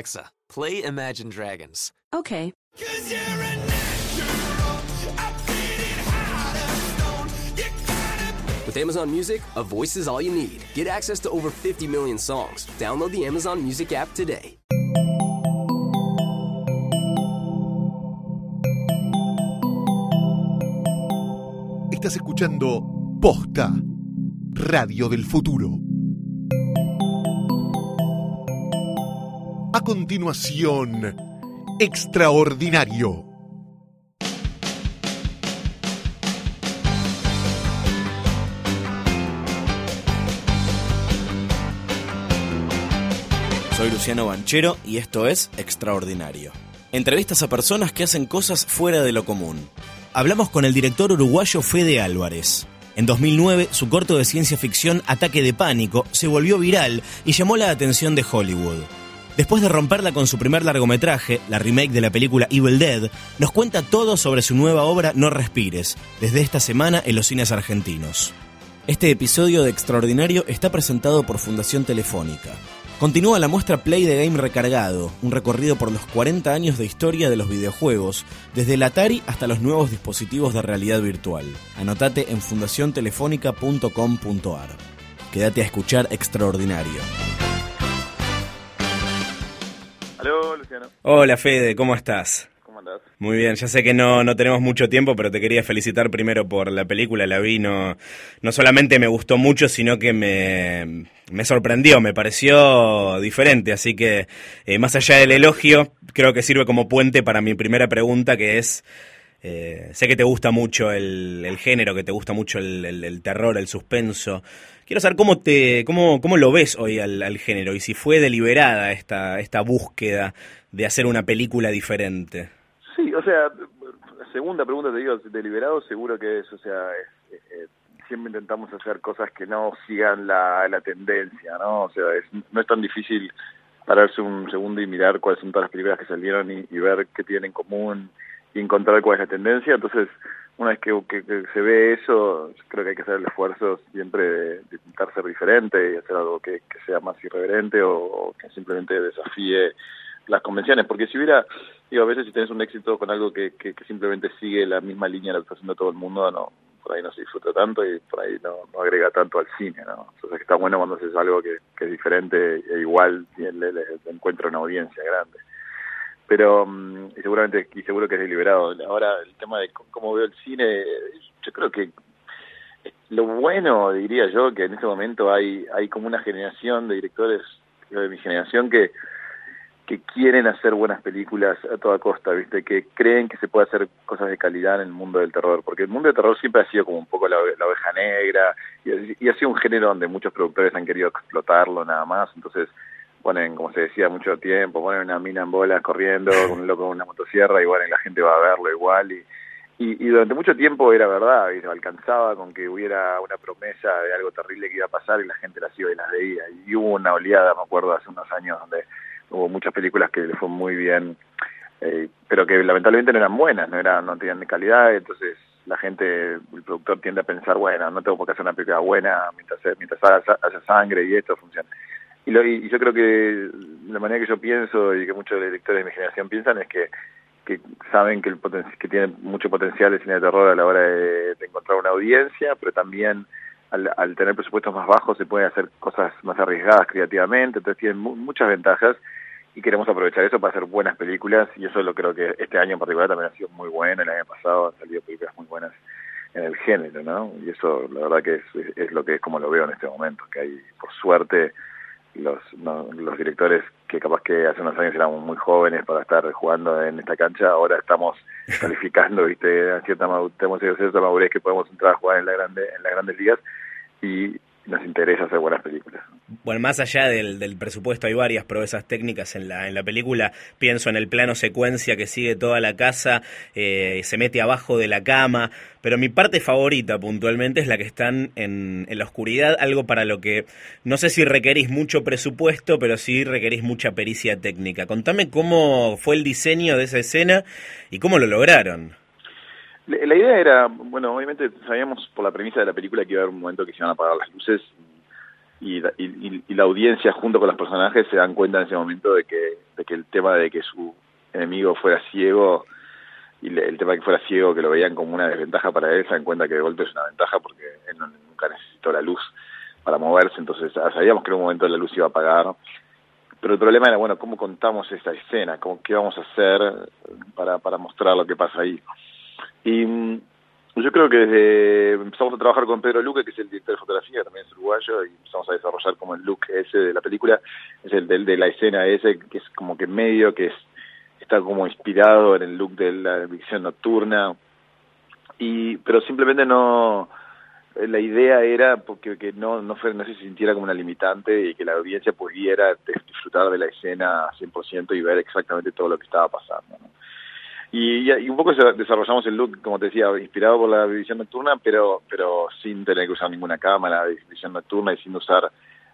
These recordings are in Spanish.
Alexa, play Imagine Dragons. Okay. With Amazon Music, a voice is all you need. Get access to over 50 million songs. Download the Amazon Music app today. Estás escuchando Posta, Radio del Futuro. A continuación, Extraordinario. Soy Luciano Banchero y esto es Extraordinario. Entrevistas a personas que hacen cosas fuera de lo común. Hablamos con el director uruguayo Fede Álvarez. En 2009, su corto de ciencia ficción Ataque de Pánico se volvió viral y llamó la atención de Hollywood. Después de romperla con su primer largometraje, la remake de la película Evil Dead, nos cuenta todo sobre su nueva obra No Respires, desde esta semana en los cines argentinos. Este episodio de Extraordinario está presentado por Fundación Telefónica. Continúa la muestra Play de Game Recargado, un recorrido por los 40 años de historia de los videojuegos, desde el Atari hasta los nuevos dispositivos de realidad virtual. Anotate en fundaciontelefónica.com.ar. Quédate a escuchar Extraordinario. Aló, Luciano. Hola Fede, ¿cómo estás? ¿Cómo andás? Muy bien, ya sé que no, no tenemos mucho tiempo, pero te quería felicitar primero por la película, la vi, no, no solamente me gustó mucho, sino que me, me sorprendió, me pareció diferente, así que eh, más allá del elogio, creo que sirve como puente para mi primera pregunta, que es, eh, sé que te gusta mucho el, el, género, que te gusta mucho el, terror, el suspenso. Quiero saber cómo te, cómo, cómo lo ves hoy al, al género y si fue deliberada esta, esta búsqueda de hacer una película diferente. Sí, o sea, segunda pregunta te digo, deliberado seguro que es, o sea, es, eh, siempre intentamos hacer cosas que no sigan la, la tendencia, ¿no? O sea, es, no es tan difícil pararse un segundo y mirar cuáles son todas las películas que salieron y, y ver qué tienen en común y encontrar cuál es la tendencia. Entonces, una vez que, se ve eso, creo que hay que hacer el esfuerzo siempre de, de intentar ser diferente y hacer algo que, sea más irreverente o, que simplemente desafíe las convenciones. Porque si hubiera, digo, a veces si tenés un éxito con algo que, que, simplemente sigue la misma línea de lo que está todo el mundo, no por ahí no se disfruta tanto y por ahí no, agrega tanto al cine, ¿no? Entonces está bueno cuando haces algo que, que es diferente e igual le, le, le encuentra una audiencia grande pero um, y seguramente y seguro que es deliberado. Ahora el tema de cómo veo el cine, yo creo que lo bueno diría yo que en este momento hay hay como una generación de directores de mi generación que que quieren hacer buenas películas a toda costa, ¿viste? Que creen que se puede hacer cosas de calidad en el mundo del terror, porque el mundo del terror siempre ha sido como un poco la, oveja negra y ha sido un género donde muchos productores han querido explotarlo nada más, entonces ponen, como se decía, mucho tiempo, ponen una mina en bolas corriendo, un loco con una motosierra, y la gente va a verlo igual, y, y, durante mucho tiempo era verdad, y alcanzaba con que hubiera una promesa de algo terrible que iba a pasar y la gente las iba y las veía, y hubo una oleada, me acuerdo, hace unos años donde hubo muchas películas que le fue muy bien, eh, pero que lamentablemente no eran buenas, no eran, no tenían calidad, entonces la gente, el productor tiende a pensar, bueno, no tengo por qué hacer una película buena mientras, mientras haya, haya sangre y esto funciona y, lo, y yo creo que la manera que yo pienso y que muchos directores de mi generación piensan es que que saben que el poten que tiene mucho potencial el cine de terror a la hora de, encontrar una audiencia, pero también al, al, tener presupuestos más bajos se pueden hacer cosas más arriesgadas creativamente, entonces tienen mu muchas ventajas y queremos aprovechar eso para hacer buenas películas y eso lo creo que este año en particular también ha sido muy bueno, el año pasado han salido películas muy buenas en el género, ¿no? Y eso la verdad que es, es lo que es como lo veo en este momento, que hay por suerte los, no, los directores que capaz que hace unos años éramos muy jóvenes para estar jugando en esta cancha, ahora estamos calificando, viste, a cierta tenemos cierta madurez que podemos entrar a jugar en la grande, en las grandes ligas. Y nos interesa hacer buenas películas. Bueno, más allá del, del, presupuesto, hay varias proezas técnicas en la, en la película. Pienso en el plano secuencia que sigue toda la casa, eh, se mete abajo de la cama. Pero mi parte favorita puntualmente es la que están en, en la oscuridad, algo para lo que no sé si requerís mucho presupuesto, pero sí requerís mucha pericia técnica. Contame cómo fue el diseño de esa escena y cómo lo lograron. La idea era, bueno, obviamente sabíamos por la premisa de la película que iba a haber un momento que se iban a apagar las luces y, y, y, la audiencia junto con los personajes se dan cuenta en ese momento de que, de que el tema de que su enemigo fuera ciego y el tema de que fuera ciego, que lo veían como una desventaja para él, se dan cuenta que de golpe es una ventaja porque él nunca necesitó la luz para moverse, entonces sabíamos que en un momento la luz iba a apagar, pero el problema era, bueno, ¿cómo contamos esta escena? ¿Cómo, ¿Qué vamos a hacer para, para mostrar lo que pasa ahí? Y mm, yo creo que desde empezamos a trabajar con Pedro Luque, que es el director de fotografía, también es uruguayo, y empezamos a desarrollar como el look ese de la película, es el de, de la escena ese, que es como que medio, que es está como inspirado en el look de la visión nocturna, y pero simplemente no la idea era porque que no no, fue, no se sintiera como una limitante y que la audiencia pudiera disfrutar de la escena 100% y ver exactamente todo lo que estaba pasando. Y, y, un poco desarrollamos el look, como te decía, inspirado por la visión nocturna, pero pero sin tener que usar ninguna cámara de visión nocturna y sin usar,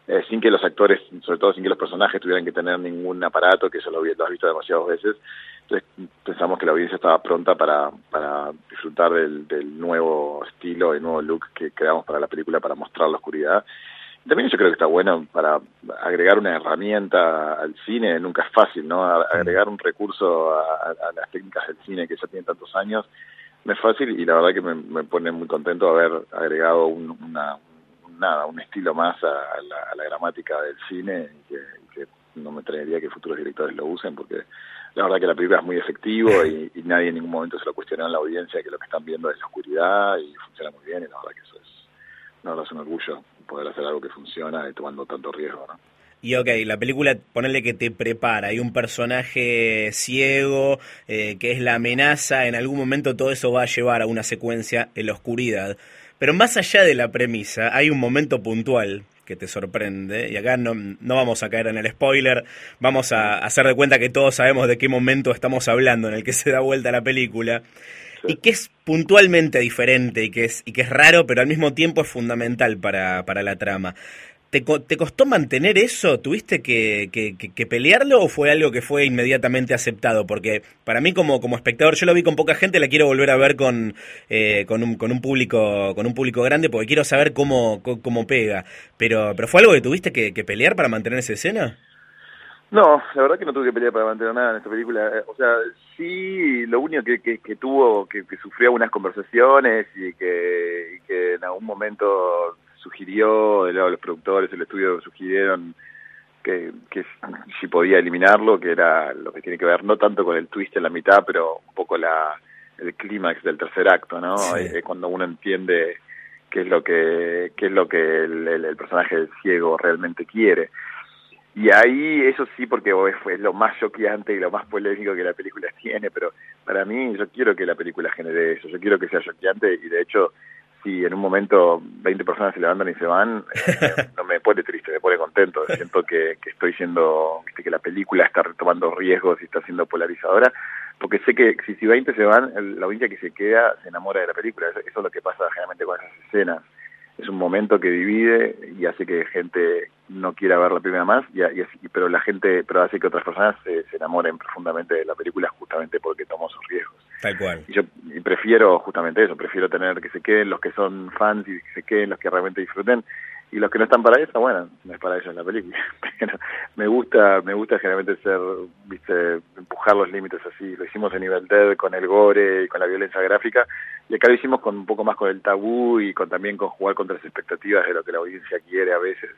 eh, sin que los actores, sobre todo sin que los personajes tuvieran que tener ningún aparato, que eso lo, lo visto demasiadas veces. Entonces pensamos que la audiencia estaba pronta para, para disfrutar del, del nuevo estilo, el nuevo look que creamos para la película para mostrar la oscuridad también yo creo que está bueno para agregar una herramienta al cine, nunca es fácil, ¿no? Agregar un recurso a, las técnicas del cine que ya tienen tantos años, no es fácil y la verdad que me, pone muy contento haber agregado un, una, nada, un estilo más a, la, gramática del cine y que, no me traería que futuros directores lo usen porque la verdad que la película es muy efectivo y, nadie en ningún momento se lo cuestionó en la audiencia que lo que están viendo es la oscuridad y funciona muy bien y la verdad que eso es, no, es un orgullo poder hacer algo que funciona y tomando tanto riesgo, ¿no? Y ok, la película, ponerle que te prepara, hay un personaje ciego, eh, que es la amenaza, en algún momento todo eso va a llevar a una secuencia en la oscuridad. Pero más allá de la premisa, hay un momento puntual que te sorprende, y acá no, no vamos a caer en el spoiler, vamos a hacer de cuenta que todos sabemos de qué momento estamos hablando en el que se da vuelta la película y que es puntualmente diferente y que es, y que es raro, pero al mismo tiempo es fundamental para, para la trama. ¿Te, ¿Te, costó mantener eso? ¿Tuviste que, que, pelearlo o fue algo que fue inmediatamente aceptado? Porque para mí como, como espectador, yo lo vi con poca gente, la quiero volver a ver con, eh, con, un, con, un público, con un público grande porque quiero saber cómo, cómo, pega. Pero, ¿Pero fue algo que tuviste que, pelear para mantener esa escena? No, la verdad que no tuve que pelear para mantener nada en esta película. Eh, o sea, sí, lo único que, que, tuvo, que, sufrió algunas conversaciones y que, que en algún momento sugirió, de lado de los productores, el estudio sugirieron que, que si podía eliminarlo, que era lo que tiene que ver no tanto con el twist en la mitad, pero un poco la el clímax del tercer acto, ¿no? cuando uno entiende qué es lo que qué es lo que el, el personaje ciego realmente quiere. Y ahí, eso sí, porque fue lo más choqueante y lo más polémico que la película tiene, pero para mí yo quiero que la película genere eso, yo quiero que sea choqueante y de hecho, si en un momento 20 personas se levantan y se van, eh, no me pone triste, me pone contento, siento que, que estoy siendo, que la película está retomando riesgos y está siendo polarizadora, porque sé que si, si 20 se van, la audiencia que se queda se enamora de la película, eso, eso es lo que pasa generalmente con esas escenas es un momento que divide y hace que gente no quiera ver la primera más, y, y, pero la gente, pero hace que otras personas se, enamoren profundamente de la película justamente porque tomó sus riesgos. Tal cual. Y yo prefiero justamente eso, prefiero tener que se queden los que son fans y que se queden los que realmente disfruten y los que no están para eso, bueno, no es para ellos la película. Pero me gusta, me gusta generalmente ser, viste, empujar los límites así. Lo hicimos en Nivel Dead con el gore y con la violencia gráfica, y acá lo hicimos con un poco más con el tabú y con también con jugar contra las expectativas de lo que la audiencia quiere a veces.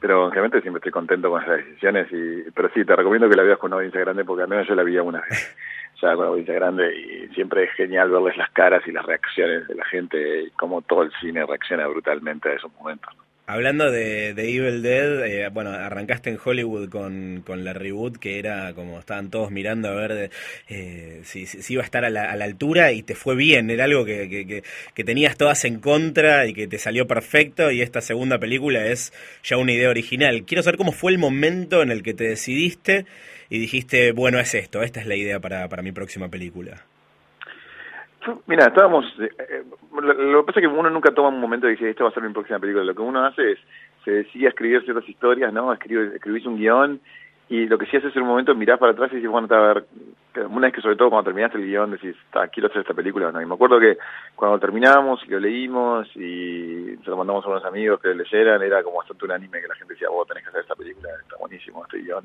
Pero generalmente siempre estoy contento con esas decisiones, y pero sí, te recomiendo que la veas con una audiencia grande porque al menos yo la vi una vez ya con una audiencia grande y siempre es genial verles las caras y las reacciones de la gente y cómo todo el cine reacciona brutalmente a esos momentos. Hablando de, Evil Dead, eh, bueno, arrancaste en Hollywood con, con, la reboot que era como estaban todos mirando a ver eh, si, si, iba a estar a la, a la, altura y te fue bien, era algo que, que, que, tenías todas en contra y que te salió perfecto y esta segunda película es ya una idea original. Quiero saber cómo fue el momento en el que te decidiste y dijiste, bueno, es esto, esta es la idea para, para mi próxima película. Mira, estábamos. Eh, eh, lo, que pasa es que uno nunca toma un momento y dice, esto va a ser mi próxima película. Lo que uno hace es, se decide escribir ciertas historias, ¿no? Escribe, escribís un guion y lo que sí haces en un momento mirás para atrás y dices, bueno, a ver, una vez que sobre todo cuando terminaste el guion decís, quiero hacer esta película, no. Y me acuerdo que cuando terminamos y lo leímos y se lo mandamos a unos amigos que leyeran, era como bastante unánime que la gente decía, vos tenés que hacer esta película, está buenísimo este guion,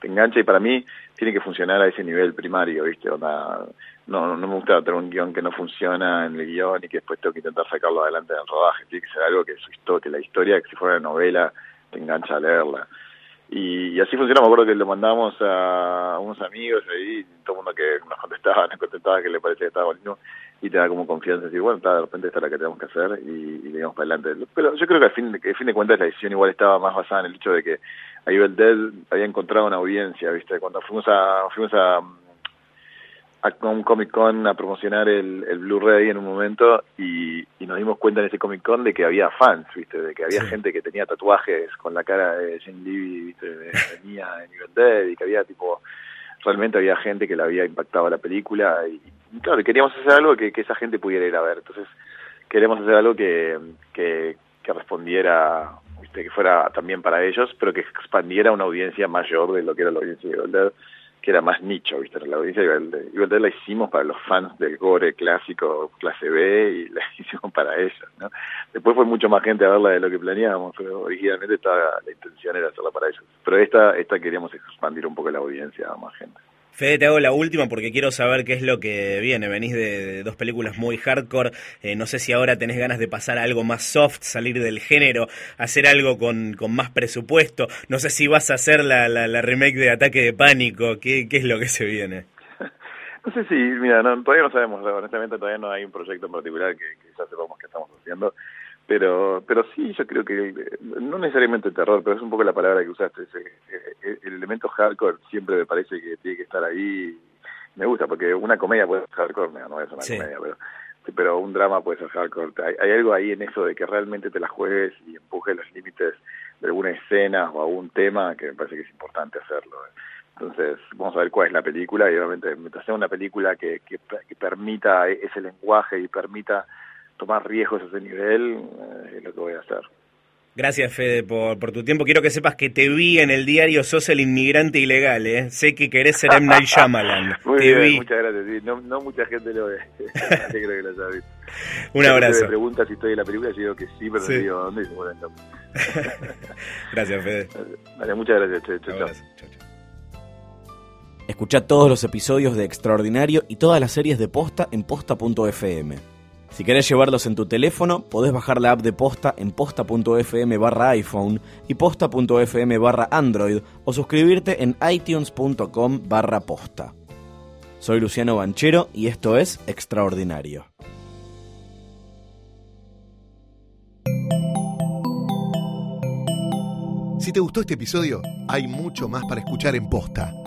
te engancha y para mí tiene que funcionar a ese nivel primario, ¿viste? no, no me gusta tener un guion que no funciona en el guion y que después tengo que intentar sacarlo adelante en el rodaje, tiene que ser algo que, su, que la historia, que si fuera una novela, te engancha a leerla. Y, así funcionó, me acuerdo que lo mandamos a unos amigos ahí, todo el mundo que nos contestaba, nos contestaba que le parecía que estaba bonito y te da como confianza, decir, bueno, está, de repente esta es la que tenemos que hacer y, le para adelante. Pero yo creo que al fin, que al fin de cuentas la decisión igual estaba más basada en el hecho de que Evil Dead había encontrado una audiencia, ¿viste? Cuando fuimos a fuimos a a un Comic Con a promocionar el, el Blu-ray en un momento y, nos dimos cuenta en ese Comic Con de que había fans, ¿viste? De que había gente que tenía tatuajes con la cara de Jane Levy, ¿viste? De, Mia en Evil Dead y que había tipo, realmente había gente que le había impactado la película y, claro, queríamos hacer algo que, que esa gente pudiera ir a ver. Entonces, queríamos hacer algo que, que, que respondiera ¿viste? que fuera también para ellos, pero que expandiera una audiencia mayor de lo que era la audiencia de Evil Dead que era más nicho, ¿viste? La audiencia de la hicimos para los fans del gore clásico clase B y la hicimos para ellos, ¿no? Después fue mucho más gente a verla de lo que planeábamos, pero originalmente estaba, la intención era hacerla para ellos. Pero esta, esta queríamos expandir un poco la audiencia a más gente. Fede, te hago la última porque quiero saber qué es lo que viene. Venís de, dos películas muy hardcore. Eh, no sé si ahora tenés ganas de pasar a algo más soft, salir del género, hacer algo con, con más presupuesto. No sé si vas a hacer la, la, remake de Ataque de Pánico. ¿Qué, ¿Qué es lo que se viene? No sé si, mira, todavía no sabemos. Honestamente, todavía no hay un proyecto en particular que, que ya sepamos que estamos haciendo pero pero sí yo creo que no necesariamente terror pero es un poco la palabra que usaste ese, el elemento hardcore siempre me parece que tiene que estar ahí. Me gusta porque una comedia puede ser hardcore no, es una comedia pero pero un drama puede ser hardcore. Hay, hay, algo ahí en eso de que realmente te la juegues y empujes los límites de alguna escena o algún tema que me parece que es importante hacerlo. Entonces vamos a ver cuál es la película y obviamente mientras sea una película que, que, que permita ese lenguaje y permita tomar riesgos a ese nivel eh, es lo que voy a hacer. Gracias, Fede, por, por tu tiempo. Quiero que sepas que te vi en el diario Sos el inmigrante ilegal, ¿eh? Sé que querés ser M. Night Shyamalan. Muy bien, muchas gracias. No, no, mucha gente lo ve. creo que lo visto. Un abrazo. Me pregunta si estoy en la película, yo digo que sí, pero sí. digo dónde y se mueren Gracias, Fede. Vale, muchas gracias. Chau, chau, chau. Escucha todos los episodios de Extraordinario y todas las series de Posta en posta.fm. Si querés llevarlos en tu teléfono, podés bajar la app de Posta en posta.fm barra iPhone y posta.fm barra Android o suscribirte en itunes.com barra posta. Soy Luciano Banchero y esto es Extraordinario. Si te gustó este episodio, hay mucho más para escuchar en Posta.